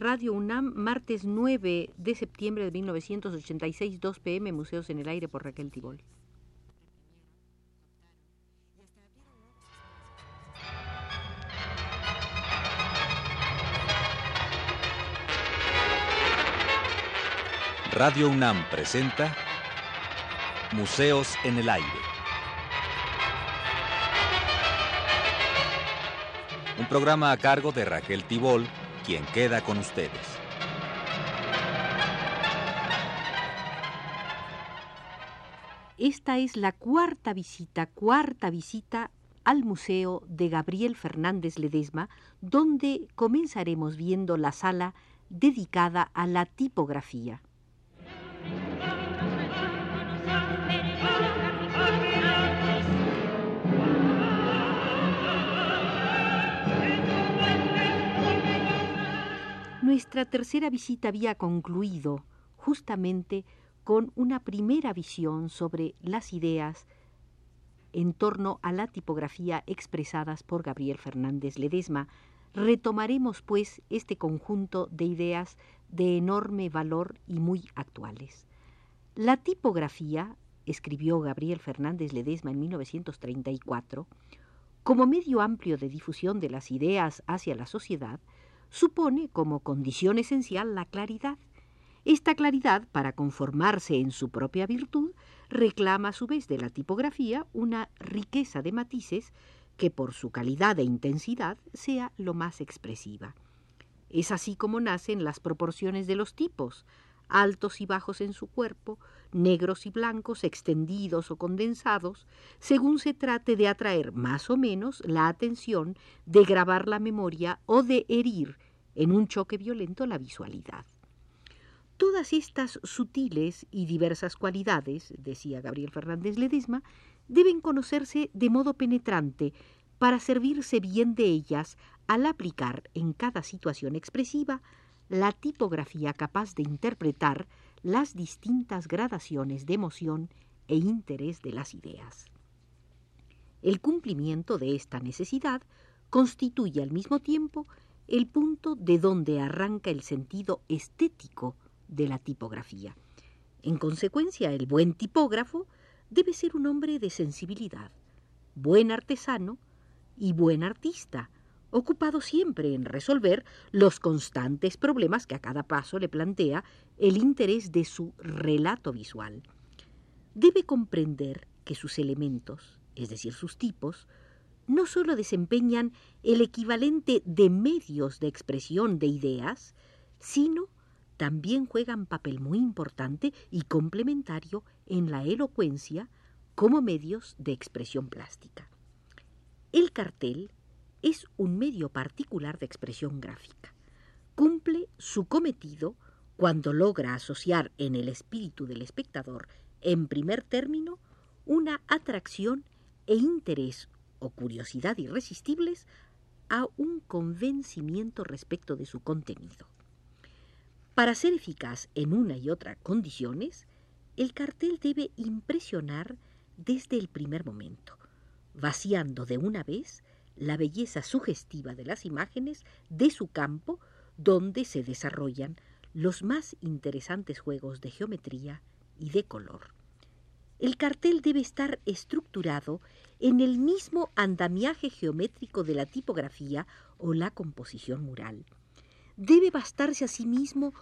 Radio UNAM, martes 9 de septiembre de 1986, 2 pm, Museos en el Aire por Raquel Tibol. Radio UNAM presenta Museos en el Aire. Un programa a cargo de Raquel Tibol quien queda con ustedes. Esta es la cuarta visita, cuarta visita al Museo de Gabriel Fernández Ledesma, donde comenzaremos viendo la sala dedicada a la tipografía. Nuestra tercera visita había concluido justamente con una primera visión sobre las ideas en torno a la tipografía expresadas por Gabriel Fernández Ledesma. Retomaremos, pues, este conjunto de ideas de enorme valor y muy actuales. La tipografía, escribió Gabriel Fernández Ledesma en 1934, como medio amplio de difusión de las ideas hacia la sociedad, supone como condición esencial la claridad. Esta claridad, para conformarse en su propia virtud, reclama a su vez de la tipografía una riqueza de matices que por su calidad e intensidad sea lo más expresiva. Es así como nacen las proporciones de los tipos, altos y bajos en su cuerpo, negros y blancos, extendidos o condensados, según se trate de atraer más o menos la atención, de grabar la memoria o de herir en un choque violento la visualidad. Todas estas sutiles y diversas cualidades, decía Gabriel Fernández Ledesma, deben conocerse de modo penetrante para servirse bien de ellas al aplicar en cada situación expresiva la tipografía capaz de interpretar las distintas gradaciones de emoción e interés de las ideas. El cumplimiento de esta necesidad constituye al mismo tiempo el punto de donde arranca el sentido estético de la tipografía. En consecuencia, el buen tipógrafo debe ser un hombre de sensibilidad, buen artesano y buen artista, ocupado siempre en resolver los constantes problemas que a cada paso le plantea el interés de su relato visual. Debe comprender que sus elementos, es decir, sus tipos, no sólo desempeñan el equivalente de medios de expresión de ideas, sino también juegan papel muy importante y complementario en la elocuencia como medios de expresión plástica. El cartel es un medio particular de expresión gráfica. Cumple su cometido cuando logra asociar en el espíritu del espectador, en primer término, una atracción e interés o curiosidad irresistibles a un convencimiento respecto de su contenido. Para ser eficaz en una y otra condiciones, el cartel debe impresionar desde el primer momento, vaciando de una vez la belleza sugestiva de las imágenes de su campo donde se desarrollan los más interesantes juegos de geometría y de color. El cartel debe estar estructurado en el mismo andamiaje geométrico de la tipografía o la composición mural. Debe bastarse a sí mismo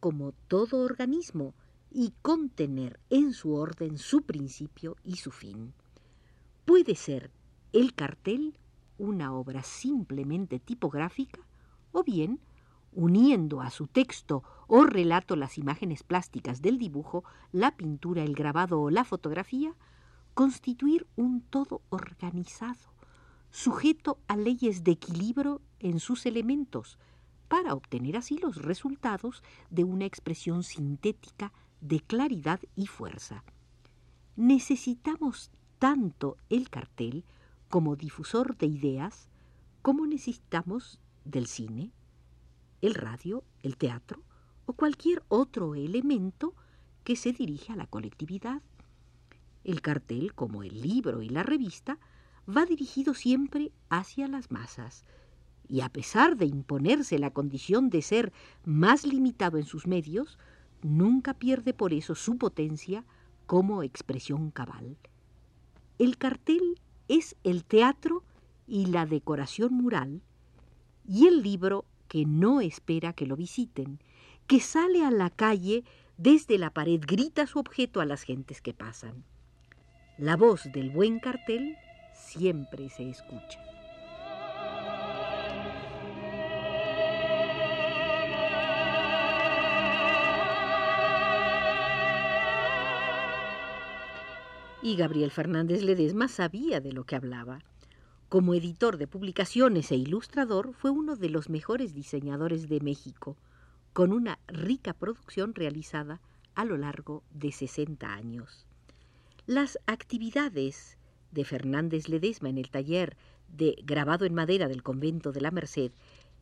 como todo organismo y contener en su orden su principio y su fin. Puede ser el cartel una obra simplemente tipográfica o bien uniendo a su texto o relato las imágenes plásticas del dibujo, la pintura, el grabado o la fotografía, constituir un todo organizado, sujeto a leyes de equilibrio en sus elementos, para obtener así los resultados de una expresión sintética de claridad y fuerza. Necesitamos tanto el cartel como difusor de ideas como necesitamos del cine, el radio, el teatro o cualquier otro elemento que se dirige a la colectividad. El cartel, como el libro y la revista, va dirigido siempre hacia las masas y a pesar de imponerse la condición de ser más limitado en sus medios, nunca pierde por eso su potencia como expresión cabal. El cartel es el teatro y la decoración mural, y el libro que no espera que lo visiten, que sale a la calle desde la pared, grita su objeto a las gentes que pasan. La voz del buen cartel siempre se escucha. Y Gabriel Fernández Ledesma sabía de lo que hablaba. Como editor de publicaciones e ilustrador, fue uno de los mejores diseñadores de México, con una rica producción realizada a lo largo de 60 años. Las actividades de Fernández Ledesma en el taller de grabado en madera del convento de la Merced,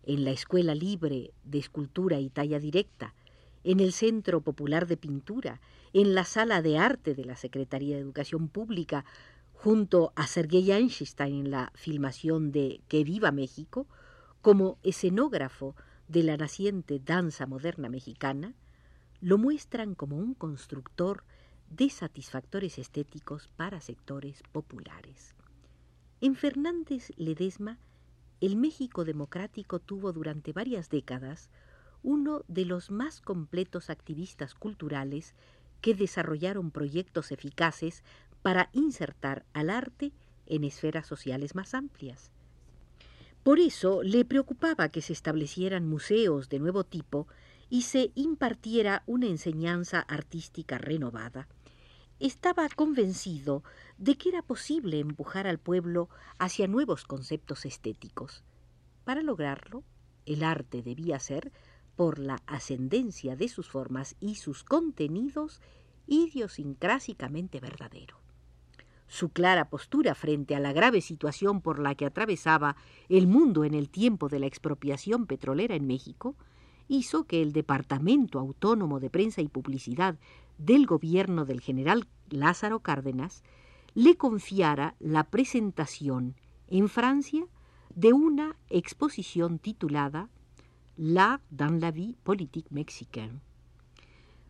en la Escuela Libre de Escultura y Talla Directa, en el Centro Popular de Pintura, en la Sala de Arte de la Secretaría de Educación Pública, junto a Sergei Einstein en la filmación de Que viva México, como escenógrafo de la naciente danza moderna mexicana, lo muestran como un constructor de satisfactores estéticos para sectores populares. En Fernández Ledesma, el México democrático tuvo durante varias décadas uno de los más completos activistas culturales que desarrollaron proyectos eficaces para insertar al arte en esferas sociales más amplias. Por eso le preocupaba que se establecieran museos de nuevo tipo y se impartiera una enseñanza artística renovada. Estaba convencido de que era posible empujar al pueblo hacia nuevos conceptos estéticos. Para lograrlo, el arte debía ser por la ascendencia de sus formas y sus contenidos idiosincrásicamente verdadero. Su clara postura frente a la grave situación por la que atravesaba el mundo en el tiempo de la expropiación petrolera en México hizo que el Departamento Autónomo de Prensa y Publicidad del gobierno del general Lázaro Cárdenas le confiara la presentación en Francia de una exposición titulada L'art dans la vie politique mexicaine.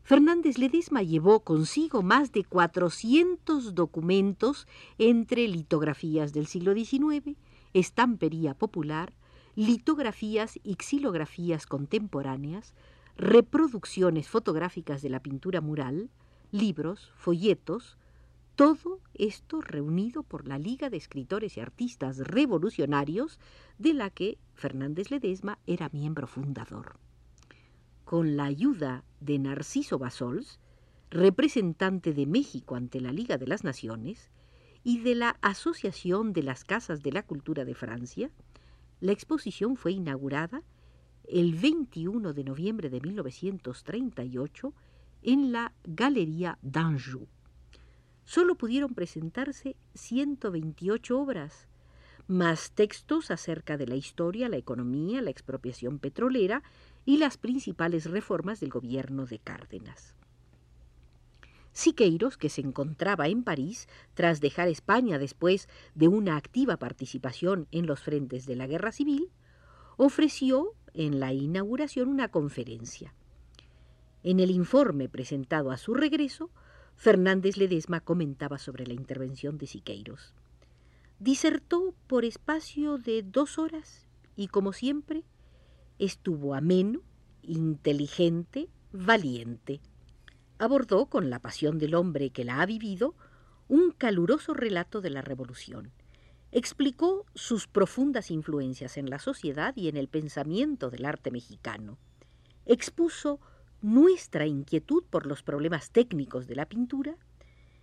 Fernández Ledesma llevó consigo más de 400 documentos entre litografías del siglo XIX, estampería popular, litografías y xilografías contemporáneas, reproducciones fotográficas de la pintura mural, libros, folletos, todo esto reunido por la Liga de Escritores y Artistas Revolucionarios, de la que Fernández Ledesma era miembro fundador. Con la ayuda de Narciso Basols, representante de México ante la Liga de las Naciones, y de la Asociación de las Casas de la Cultura de Francia, la exposición fue inaugurada el 21 de noviembre de 1938 en la Galería d'Anjou solo pudieron presentarse 128 obras, más textos acerca de la historia, la economía, la expropiación petrolera y las principales reformas del gobierno de Cárdenas. Siqueiros, que se encontraba en París tras dejar España después de una activa participación en los frentes de la guerra civil, ofreció en la inauguración una conferencia. En el informe presentado a su regreso, Fernández Ledesma comentaba sobre la intervención de Siqueiros. Disertó por espacio de dos horas y, como siempre, estuvo ameno, inteligente, valiente. Abordó, con la pasión del hombre que la ha vivido, un caluroso relato de la Revolución. Explicó sus profundas influencias en la sociedad y en el pensamiento del arte mexicano. Expuso nuestra inquietud por los problemas técnicos de la pintura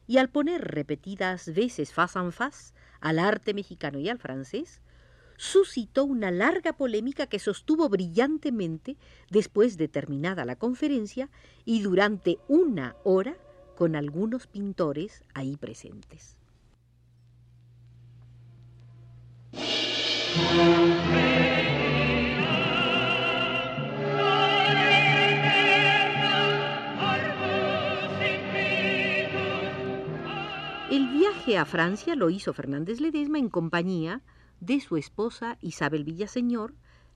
y al poner repetidas veces face en face al arte mexicano y al francés, suscitó una larga polémica que sostuvo brillantemente después de terminada la conferencia y durante una hora con algunos pintores ahí presentes. A Francia lo hizo Fernández Ledesma en compañía de su esposa Isabel Villaseñor,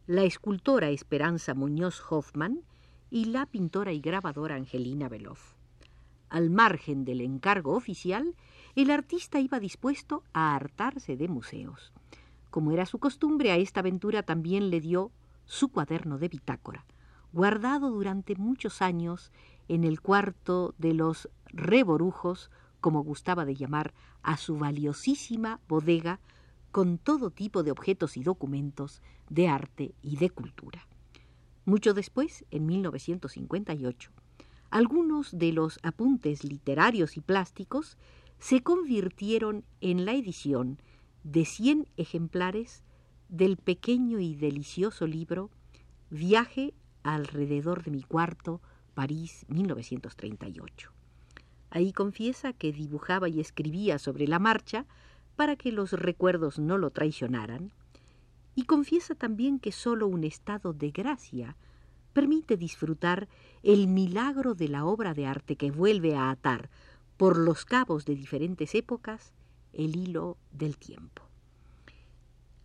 la escultora Esperanza Muñoz Hoffman y la pintora y grabadora Angelina Beloff. Al margen del encargo oficial, el artista iba dispuesto a hartarse de museos. Como era su costumbre, a esta aventura también le dio su cuaderno de bitácora, guardado durante muchos años en el cuarto de los reborujos, como gustaba de llamar a su valiosísima bodega, con todo tipo de objetos y documentos de arte y de cultura. Mucho después, en 1958, algunos de los apuntes literarios y plásticos se convirtieron en la edición de 100 ejemplares del pequeño y delicioso libro Viaje alrededor de mi cuarto, París, 1938. Ahí confiesa que dibujaba y escribía sobre la marcha para que los recuerdos no lo traicionaran, y confiesa también que sólo un estado de gracia permite disfrutar el milagro de la obra de arte que vuelve a atar por los cabos de diferentes épocas el hilo del tiempo.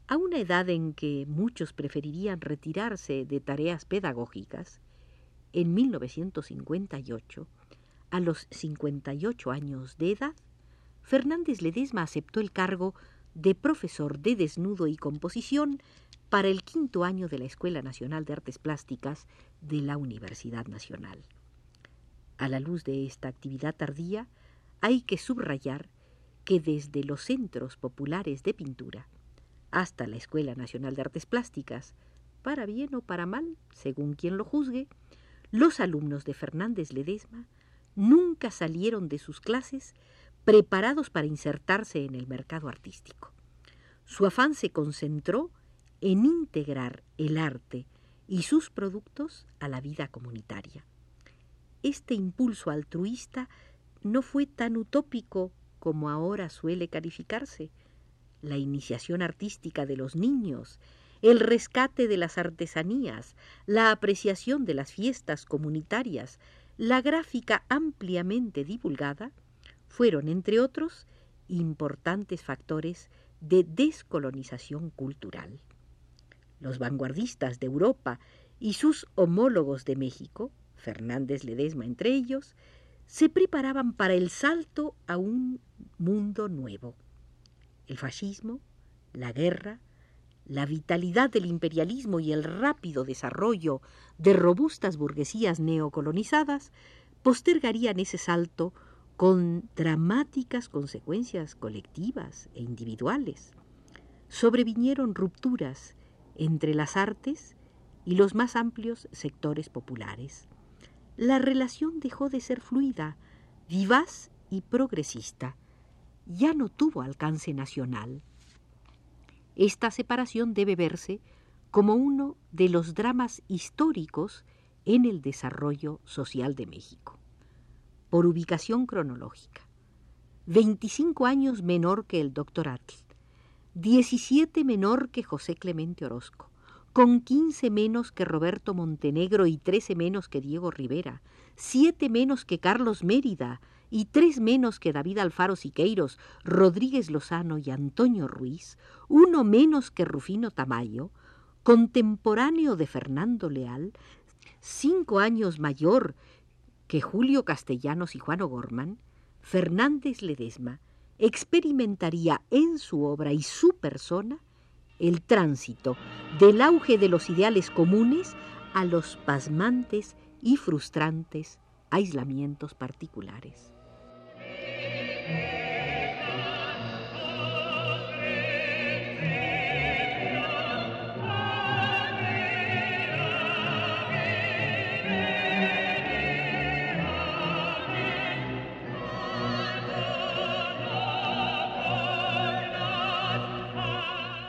A una edad en que muchos preferirían retirarse de tareas pedagógicas, en 1958, a los 58 años de edad, Fernández Ledesma aceptó el cargo de profesor de desnudo y composición para el quinto año de la Escuela Nacional de Artes Plásticas de la Universidad Nacional. A la luz de esta actividad tardía, hay que subrayar que desde los centros populares de pintura hasta la Escuela Nacional de Artes Plásticas, para bien o para mal, según quien lo juzgue, los alumnos de Fernández Ledesma nunca salieron de sus clases preparados para insertarse en el mercado artístico. Su afán se concentró en integrar el arte y sus productos a la vida comunitaria. Este impulso altruista no fue tan utópico como ahora suele calificarse. La iniciación artística de los niños, el rescate de las artesanías, la apreciación de las fiestas comunitarias, la gráfica ampliamente divulgada, fueron, entre otros, importantes factores de descolonización cultural. Los vanguardistas de Europa y sus homólogos de México, Fernández Ledesma entre ellos, se preparaban para el salto a un mundo nuevo. El fascismo, la guerra, la vitalidad del imperialismo y el rápido desarrollo de robustas burguesías neocolonizadas postergarían ese salto con dramáticas consecuencias colectivas e individuales. Sobrevinieron rupturas entre las artes y los más amplios sectores populares. La relación dejó de ser fluida, vivaz y progresista. Ya no tuvo alcance nacional. Esta separación debe verse como uno de los dramas históricos en el desarrollo social de México. Por ubicación cronológica. 25 años menor que el doctor Atl, 17 menor que José Clemente Orozco, con 15 menos que Roberto Montenegro y 13 menos que Diego Rivera, 7 menos que Carlos Mérida y 3 menos que David Alfaro Siqueiros, Rodríguez Lozano y Antonio Ruiz, uno menos que Rufino Tamayo, contemporáneo de Fernando Leal, cinco años mayor que Julio Castellanos y Juan O'Gorman, Fernández Ledesma experimentaría en su obra y su persona el tránsito del auge de los ideales comunes a los pasmantes y frustrantes aislamientos particulares.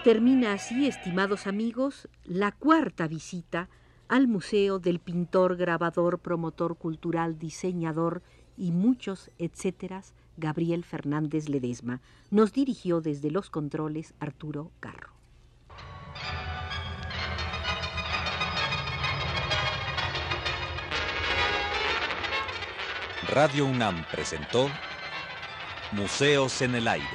Termina así, estimados amigos, la cuarta visita al Museo del pintor, grabador, promotor cultural, diseñador y muchos etcéteras, Gabriel Fernández Ledesma. Nos dirigió desde los controles Arturo Carro. Radio UNAM presentó Museos en el Aire.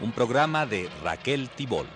Un programa de Raquel Tibol.